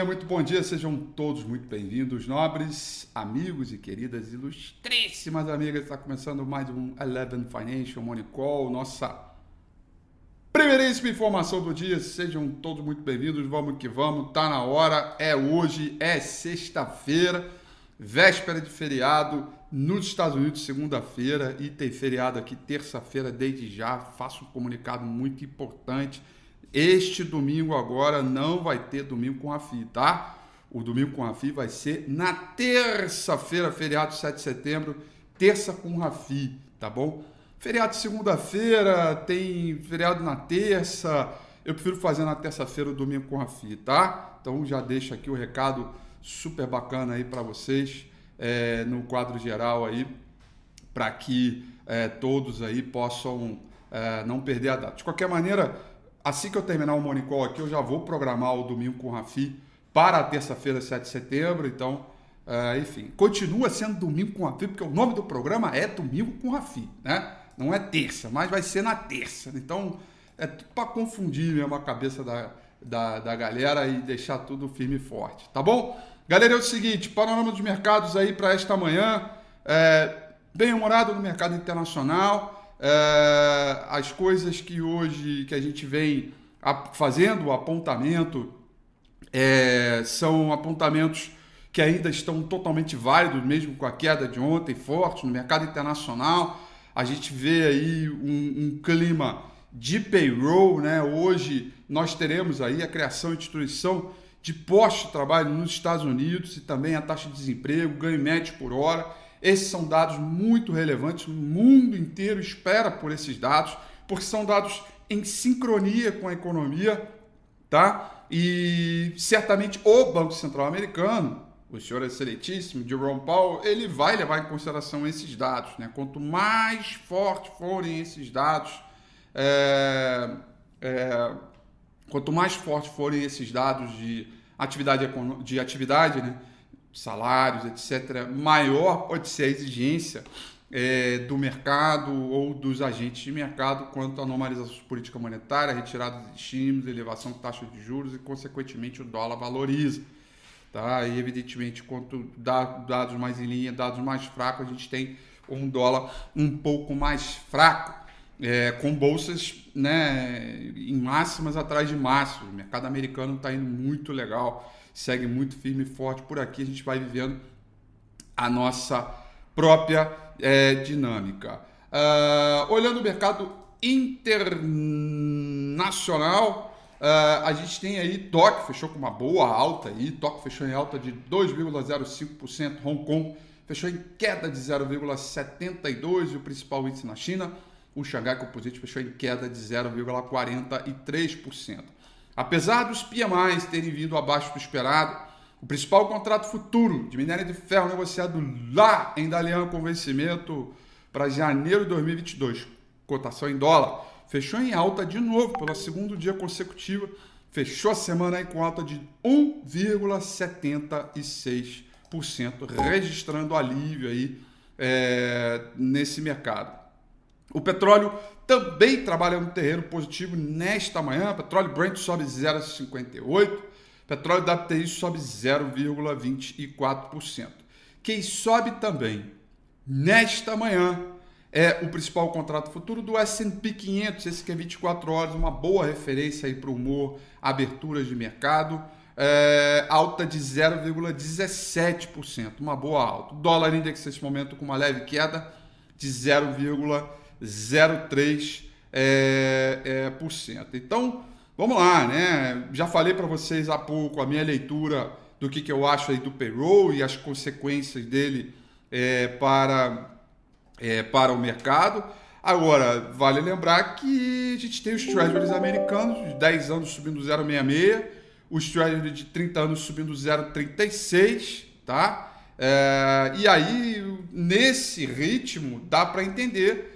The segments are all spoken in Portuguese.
Galerinha, muito bom dia, sejam todos muito bem-vindos, nobres amigos e queridas ilustríssimas amigas. Está começando mais um Eleven Financial Money Call, nossa primeiríssima informação do dia. Sejam todos muito bem-vindos, vamos que vamos, tá na hora, é hoje, é sexta-feira, véspera de feriado nos Estados Unidos, segunda-feira, e tem feriado aqui terça-feira, desde já. Faço um comunicado muito importante este domingo agora não vai ter domingo com a FI, tá? O domingo com a FI vai ser na terça-feira, feriado 7 de setembro, terça com Rafi, tá bom? Feriado segunda-feira, tem feriado na terça. Eu prefiro fazer na terça-feira o domingo com a FI, tá? Então já deixo aqui o recado super bacana aí para vocês é, no quadro geral aí, para que é, todos aí possam é, não perder a data. De qualquer maneira, assim que eu terminar o Morning Call aqui, eu já vou programar o domingo com o Rafi para a terça-feira, 7 de setembro. Então, uh, enfim, continua sendo domingo com o Rafi, porque o nome do programa é Domingo com o Rafi, né? Não é terça, mas vai ser na terça. Então, é tudo para confundir mesmo a cabeça da, da, da galera e deixar tudo firme e forte, tá bom? Galera, é o seguinte, panorama dos mercados aí para esta manhã, é, bem humorado no mercado internacional, é, as coisas que hoje que a gente vem fazendo o apontamento é, são apontamentos que ainda estão totalmente válidos, mesmo com a queda de ontem forte no mercado internacional. A gente vê aí um, um clima de payroll, né? Hoje nós teremos aí a criação e destruição de postos de trabalho nos Estados Unidos e também a taxa de desemprego, ganho médio por hora. Esses são dados muito relevantes, o mundo inteiro espera por esses dados, porque são dados em sincronia com a economia, tá? E certamente o Banco Central americano, o senhor excelentíssimo Jerome Powell, ele vai levar em consideração esses dados, né? Quanto mais fortes forem esses dados, é, é, quanto mais fortes forem esses dados de atividade, de atividade, né? Salários, etc., maior pode ser a exigência é, do mercado ou dos agentes de mercado quanto à normalização de política monetária, retirada de estímulos, elevação de taxa de juros e, consequentemente, o dólar valoriza. Tá? E, evidentemente, quanto dados mais em linha, dados mais fracos, a gente tem um dólar um pouco mais fraco, é, com bolsas né, em máximas atrás de máximos. O mercado americano está indo muito legal segue muito firme e forte por aqui. A gente vai vivendo a nossa própria é, dinâmica. Uh, olhando o mercado internacional, uh, a gente tem aí Tóquio, fechou com uma boa alta aí. Tóquio fechou em alta de 2,05%. Hong Kong fechou em queda de 0,72% e o principal índice na China, o Xangai Composite fechou em queda de 0,43%. Apesar dos PMIs terem vindo abaixo do esperado, o principal contrato futuro de minério de ferro negociado lá em Dalian com vencimento para janeiro de 2022, cotação em dólar, fechou em alta de novo pelo segundo dia consecutivo, fechou a semana aí com alta de 1,76%, registrando alívio aí é, nesse mercado. O petróleo também trabalha no terreno positivo nesta manhã. Petróleo Brent sobe 0,58. Petróleo WTI sobe 0,24%. Quem sobe também nesta manhã é o principal contrato futuro do S&P 500, esse que é 24 horas, uma boa referência aí para o humor, aberturas de mercado, é, alta de 0,17%, uma boa alta. O dólar index nesse momento com uma leve queda de 0,17%. 0,3%. É, é. Então, vamos lá, né? Já falei para vocês há pouco a minha leitura do que, que eu acho aí do payroll e as consequências dele é, para, é, para o mercado. Agora, vale lembrar que a gente tem os treasuries americanos de 10 anos subindo 0,66, os treasuries de 30 anos subindo 0,36, tá? É, e aí, nesse ritmo, dá para entender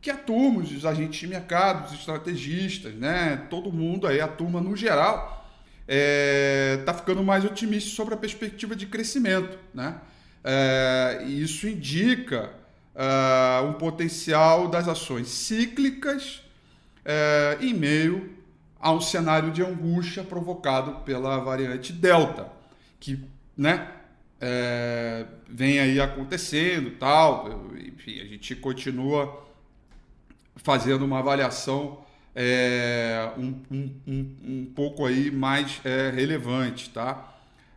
que a turma, os agentes de mercado, os estrategistas, né, todo mundo aí, a turma no geral, está é, tá ficando mais otimista sobre a perspectiva de crescimento. Né? É, isso indica uh, um potencial das ações cíclicas é, em meio a um cenário de angústia provocado pela variante Delta, que né, é, vem aí acontecendo tal. Enfim, a gente continua fazendo uma avaliação é, um, um, um, um, pouco aí mais é, relevante, tá?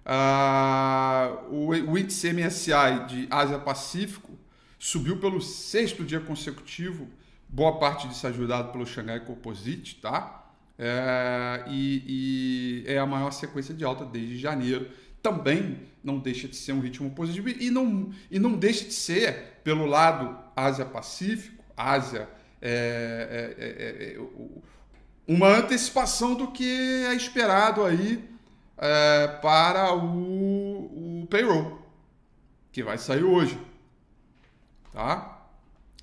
Ah, o, índice MSI de Ásia-Pacífico subiu pelo sexto dia consecutivo, boa parte disso ajudado pelo Shanghai Composite, tá? É, e, e, é a maior sequência de alta desde janeiro. Também não deixa de ser um ritmo positivo e não, e não deixa de ser, pelo lado Ásia-Pacífico, Ásia, é, é, é, é uma antecipação do que é esperado aí é, para o, o payroll, que vai sair hoje. Tá?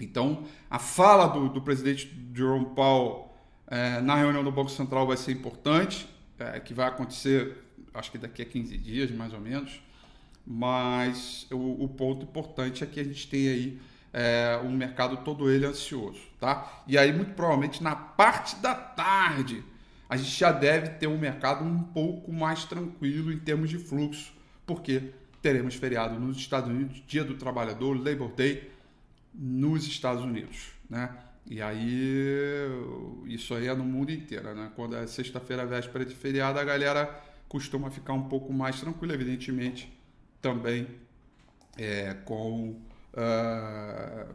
Então, a fala do, do presidente Jerome Powell é, na reunião do Banco Central vai ser importante, é, que vai acontecer, acho que daqui a 15 dias, mais ou menos. Mas o, o ponto importante é que a gente tem aí é, mercado todo ele ansioso, tá? E aí, muito provavelmente, na parte da tarde, a gente já deve ter um mercado um pouco mais tranquilo em termos de fluxo, porque teremos feriado nos Estados Unidos, Dia do Trabalhador, Labor Day, nos Estados Unidos, né? E aí, isso aí é no mundo inteiro, né? Quando é sexta-feira, véspera de feriado, a galera costuma ficar um pouco mais tranquila, evidentemente, também é, com, uh,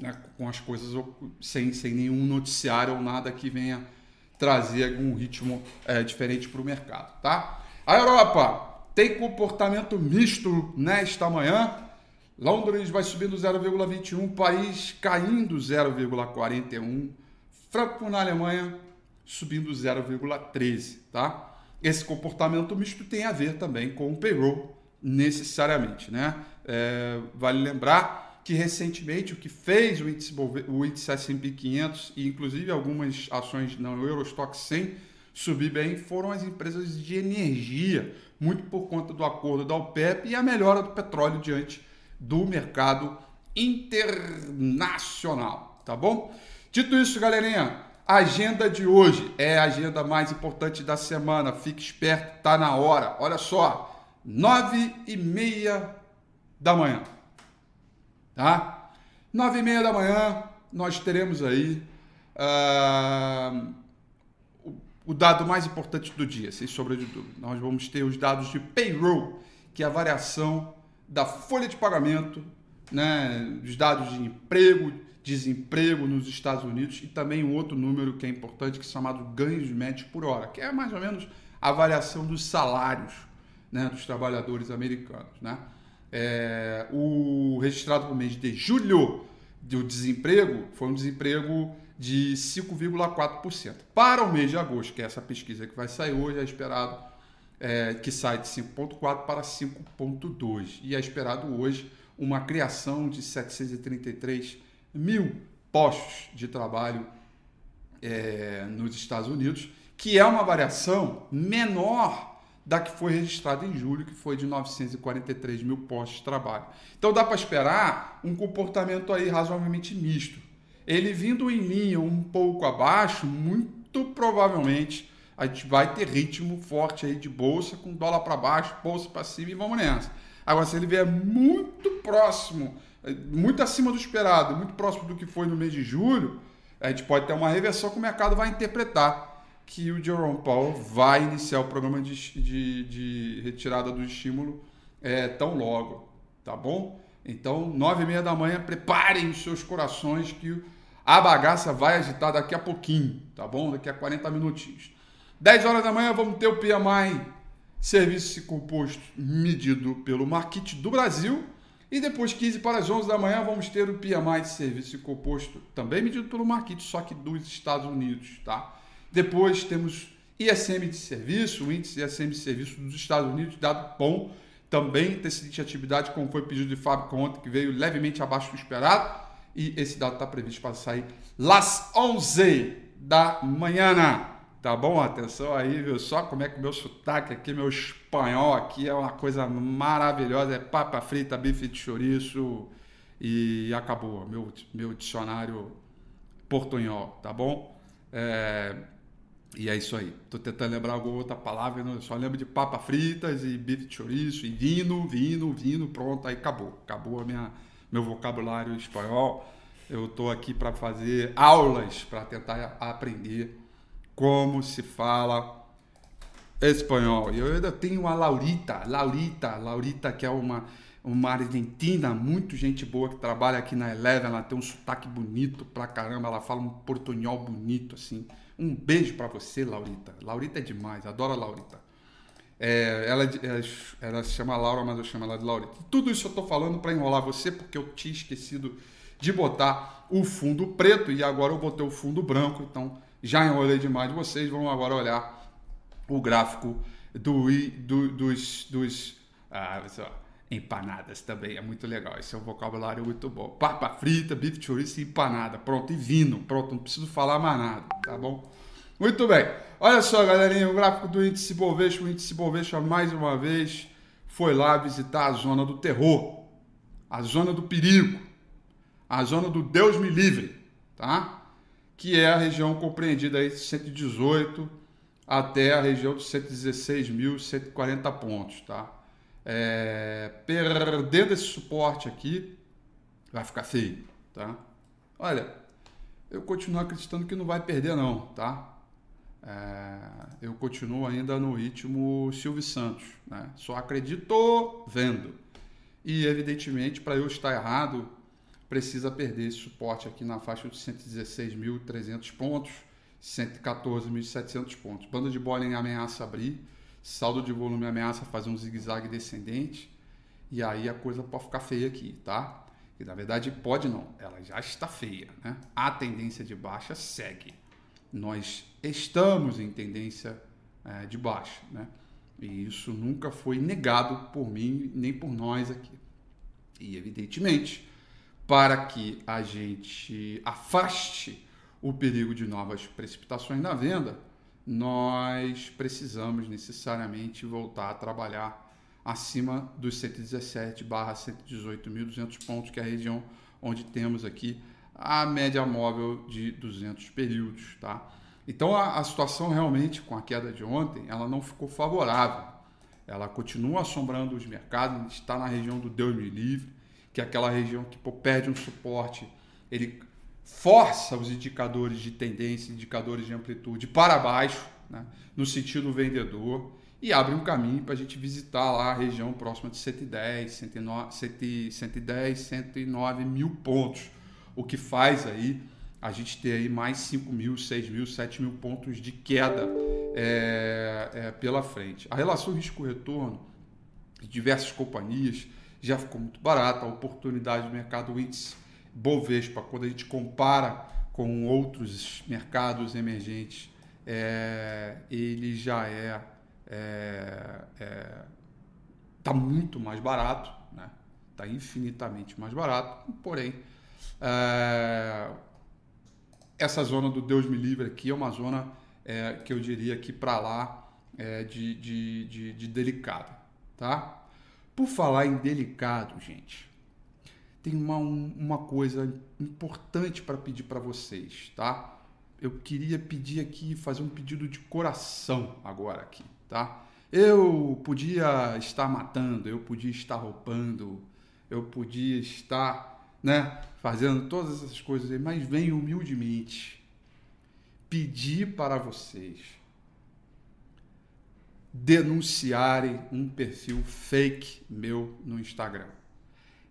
né, com as coisas sem, sem nenhum noticiário ou nada que venha trazer algum ritmo é, diferente para o mercado, tá? A Europa tem comportamento misto nesta manhã, Londres vai subindo 0,21, Paris caindo 0,41, Frankfurt na Alemanha subindo 0,13, tá? Esse comportamento misto tem a ver também com o payroll, necessariamente, né? É, vale lembrar que recentemente o que fez o índice, o índice S&P 500 e inclusive algumas ações no Eurostock 100 subir bem foram as empresas de energia, muito por conta do acordo da OPEP e a melhora do petróleo diante do mercado internacional, tá bom? Dito isso, galerinha, a agenda de hoje é a agenda mais importante da semana. Fique esperto, tá na hora. Olha só, nove e meia da manhã, tá? Nove e meia da manhã nós teremos aí uh, o, o dado mais importante do dia, sem sombra de dúvida. Nós vamos ter os dados de payroll, que é a variação da folha de pagamento, né, dos dados de emprego, desemprego nos Estados Unidos e também um outro número que é importante, que é chamado ganhos médios por hora, que é mais ou menos a variação dos salários né, dos trabalhadores americanos. Né? É, o registrado por mês de julho do desemprego foi um desemprego de 5,4%. Para o mês de agosto, que é essa pesquisa que vai sair hoje, é esperado é, que sai de 5,4 para 5,2. E é esperado hoje uma criação de 733 mil postos de trabalho é, nos Estados Unidos, que é uma variação menor da que foi registrada em julho, que foi de 943 mil postos de trabalho. Então dá para esperar um comportamento aí razoavelmente misto. Ele vindo em linha um pouco abaixo, muito provavelmente a gente vai ter ritmo forte aí de bolsa, com dólar para baixo, bolsa para cima e vamos nessa. Agora, se ele vier muito próximo, muito acima do esperado, muito próximo do que foi no mês de julho, a gente pode ter uma reversão que o mercado vai interpretar que o Jerome Powell vai iniciar o programa de, de, de retirada do estímulo é, tão logo, tá bom? Então, nove e meia da manhã, preparem os seus corações que a bagaça vai agitar daqui a pouquinho, tá bom? Daqui a 40 minutinhos. 10 horas da manhã vamos ter o PMI Serviço Composto medido pelo Market do Brasil. E depois, 15 para as 11 da manhã, vamos ter o PMI Serviço Composto, também medido pelo Market, só que dos Estados Unidos. Tá? Depois temos ISM de Serviço, o índice ISM de Serviço dos Estados Unidos, dado bom, também tecido de atividade, como foi pedido de fábrica ontem, que veio levemente abaixo do esperado. E esse dado está previsto para sair às 11 da manhã. Tá bom? Atenção aí, viu? Só como é que o meu sotaque aqui, meu espanhol aqui é uma coisa maravilhosa. É papa frita, bife de chouriço e acabou. Meu, meu dicionário portunhol, tá bom? É... E é isso aí. Tô tentando lembrar alguma outra palavra, eu só lembro de papa fritas e bife de chouriço e vino, vino, vino, pronto, aí acabou. Acabou a minha, meu vocabulário espanhol. Eu tô aqui para fazer aulas para tentar aprender como se fala espanhol. E eu ainda tenho a Laurita, Laurita, Laurita que é uma uma argentina, muito gente boa que trabalha aqui na Eleven, ela tem um sotaque bonito pra caramba, ela fala um portunhol bonito assim. Um beijo para você, Laurita. Laurita é demais, adoro a Laurita. É, ela, ela, ela, se chama Laura, mas eu chamo ela de Laurita. Tudo isso eu tô falando para enrolar você, porque eu tinha esquecido de botar o fundo preto e agora eu botei o fundo branco, então já enrolei demais. Vocês vão agora olhar o gráfico do, do dos, dos ah, empanadas também, é muito legal. Esse é um vocabulário muito bom. Papa frita, bife chouriço e empanada. Pronto, e vino. Pronto, não preciso falar mais nada, tá bom? Muito bem. Olha só, galerinha, o gráfico do índice Bovespa, o índice Bovespa mais uma vez foi lá visitar a zona do terror, a zona do perigo, a zona do Deus me livre, tá? Que é a região compreendida aí de 118 até a região de 116.140 pontos, tá? É, perdendo esse suporte aqui, vai ficar feio, tá? Olha, eu continuo acreditando que não vai perder não, tá? É, eu continuo ainda no ritmo Silvio Santos, né? Só acredito vendo. E evidentemente, para eu estar errado, precisa perder esse suporte aqui na faixa de 116.300 pontos, 114.700 pontos. Banda de bola em ameaça abrir saldo de volume ameaça fazer um zigue-zague descendente, e aí a coisa pode ficar feia aqui, tá? E na verdade pode não, ela já está feia, né? A tendência de baixa segue. Nós estamos em tendência é, de baixa, né? E isso nunca foi negado por mim nem por nós aqui. E evidentemente, para que a gente afaste o perigo de novas precipitações na venda, nós precisamos necessariamente voltar a trabalhar acima dos 117 barra 118.200 pontos, que é a região onde temos aqui a média móvel de 200 períodos, tá? Então a, a situação realmente com a queda de ontem, ela não ficou favorável. Ela continua assombrando os mercados, está na região do Deus me livre, que é aquela região que pô, perde um suporte, ele força os indicadores de tendência, indicadores de amplitude para baixo, né, no sentido vendedor, e abre um caminho para a gente visitar lá a região próxima de 110, 109, 110, 109 mil pontos, o que faz aí a gente ter aí mais 5 mil, 6 mil, 7 mil pontos de queda é, é, pela frente. A relação risco-retorno de diversas companhias já ficou muito barata, a oportunidade do mercado índice Bovespa, quando a gente compara com outros mercados emergentes, é, ele já é, é, é tá muito mais barato, né? Tá infinitamente mais barato, porém é, essa zona do Deus me livre aqui é uma zona é, que eu diria que para lá é de, de, de, de delicado, tá? Por falar em delicado, gente, tem uma, uma coisa importante para pedir para vocês, tá? Eu queria pedir aqui, fazer um pedido de coração agora aqui, tá? Eu podia estar matando, eu podia estar roubando, eu podia estar, né, fazendo todas essas coisas aí, mas venho humildemente pedir para vocês denunciarem um perfil fake meu no Instagram.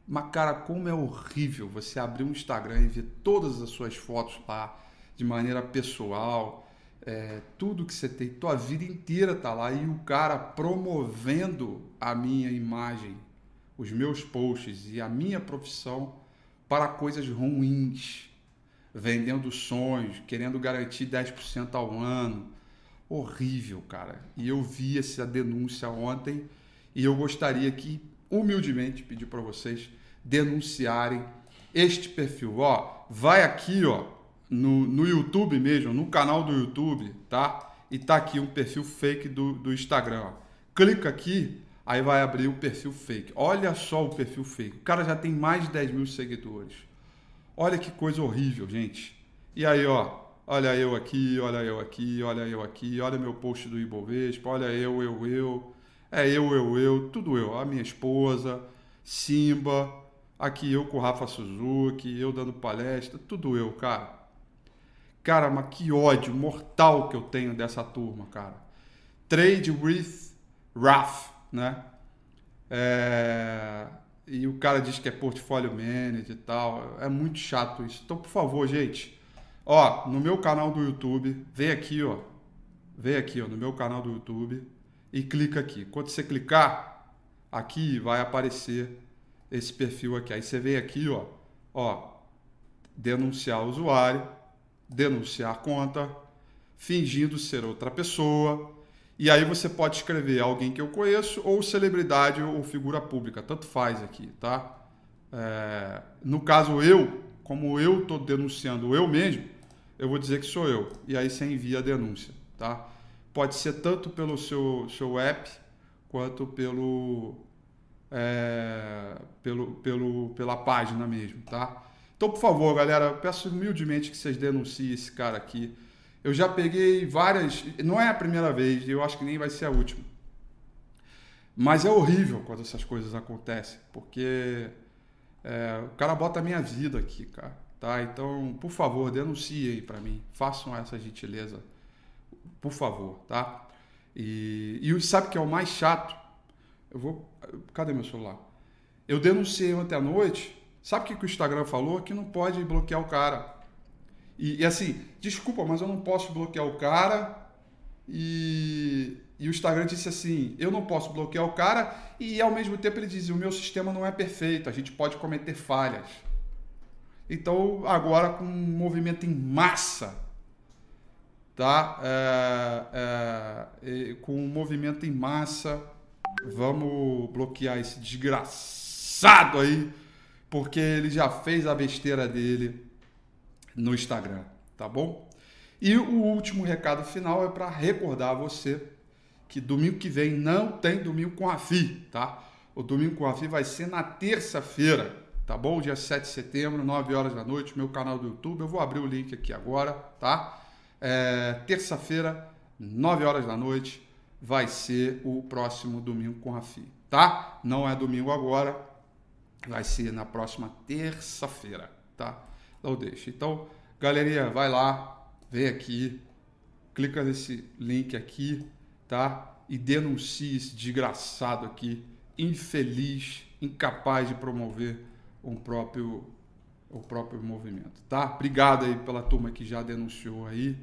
Mas, cara, como é horrível você abrir um Instagram e ver todas as suas fotos lá de maneira pessoal, é, tudo que você tem, tua vida inteira tá lá e o cara promovendo a minha imagem, os meus posts e a minha profissão para coisas ruins, vendendo sonhos, querendo garantir 10% ao ano. Horrível, cara. E eu vi essa denúncia ontem e eu gostaria que humildemente pedir para vocês denunciarem este perfil. Ó, vai aqui, ó, no, no YouTube mesmo, no canal do YouTube, tá? E tá aqui um perfil fake do, do Instagram. Ó. Clica aqui, aí vai abrir o perfil fake. Olha só o perfil fake. O cara já tem mais de 10 mil seguidores. Olha que coisa horrível, gente. E aí, ó, Olha eu aqui, olha eu aqui, olha eu aqui, olha meu post do Ibovespa, olha eu, eu, eu. É eu, eu, eu, tudo eu. A minha esposa, Simba, aqui eu com o Rafa Suzuki, eu dando palestra, tudo eu, cara. Cara, mas que ódio mortal que eu tenho dessa turma, cara. Trade with Raf, né? É... E o cara diz que é portfólio manager e tal. É muito chato isso. Então, por favor, gente, ó, no meu canal do YouTube, vem aqui, ó. Vem aqui, ó, no meu canal do YouTube e clica aqui. Quando você clicar, aqui vai aparecer esse perfil aqui. Aí você vem aqui, ó, ó, denunciar usuário denunciar conta, fingindo ser outra pessoa. E aí você pode escrever alguém que eu conheço ou celebridade ou figura pública, tanto faz aqui, tá? É, no caso eu, como eu estou denunciando eu mesmo, eu vou dizer que sou eu. E aí você envia a denúncia, tá? Pode ser tanto pelo seu, seu app quanto pelo, é, pelo, pelo, pela página mesmo, tá? Então, por favor, galera, peço humildemente que vocês denunciem esse cara aqui. Eu já peguei várias. Não é a primeira vez, eu acho que nem vai ser a última. Mas é horrível quando essas coisas acontecem, porque é, o cara bota a minha vida aqui, cara. Tá? Então, por favor, denunciem para mim. Façam essa gentileza. Por favor, tá? E, e sabe o que é o mais chato? Eu vou. Cadê meu celular? Eu denunciei ontem à noite Sabe o que, que o Instagram falou? Que não pode bloquear o cara. E, e, assim, desculpa, mas eu não posso bloquear o cara. E, e o Instagram disse assim: eu não posso bloquear o cara. E ao mesmo tempo ele dizia: o meu sistema não é perfeito, a gente pode cometer falhas. Então, agora com um movimento em massa, tá? É, é, com um movimento em massa, vamos bloquear esse desgraçado aí porque ele já fez a besteira dele no Instagram, tá bom? E o último recado final é para recordar você que domingo que vem não tem domingo com a FI, tá? O domingo com a FI vai ser na terça-feira, tá bom? Dia 7 de setembro, 9 horas da noite, meu canal do YouTube. Eu vou abrir o link aqui agora, tá? É, terça-feira, 9 horas da noite, vai ser o próximo domingo com a FI, tá? Não é domingo agora, vai ser na próxima terça-feira, tá? Não deixe. Então, galerinha, vai lá, vem aqui, clica nesse link aqui, tá? E denuncie esse desgraçado aqui, infeliz, incapaz de promover um próprio o próprio movimento, tá? Obrigado aí pela turma que já denunciou aí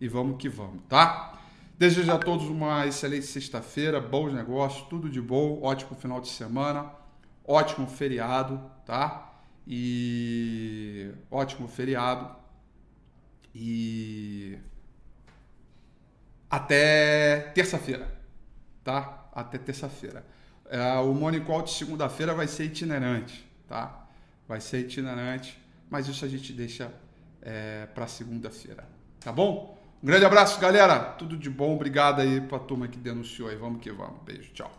e vamos que vamos, tá? Desejo a todos uma excelente sexta-feira, bons negócios, tudo de bom, ótimo final de semana ótimo feriado, tá? E ótimo feriado. E até terça-feira, tá? Até terça-feira. É, o Morning Call de segunda-feira vai ser itinerante, tá? Vai ser itinerante, mas isso a gente deixa é, para segunda-feira, tá bom? Um grande abraço, galera. Tudo de bom. Obrigado aí pra turma que denunciou aí. Vamos que vamos. Beijo. Tchau.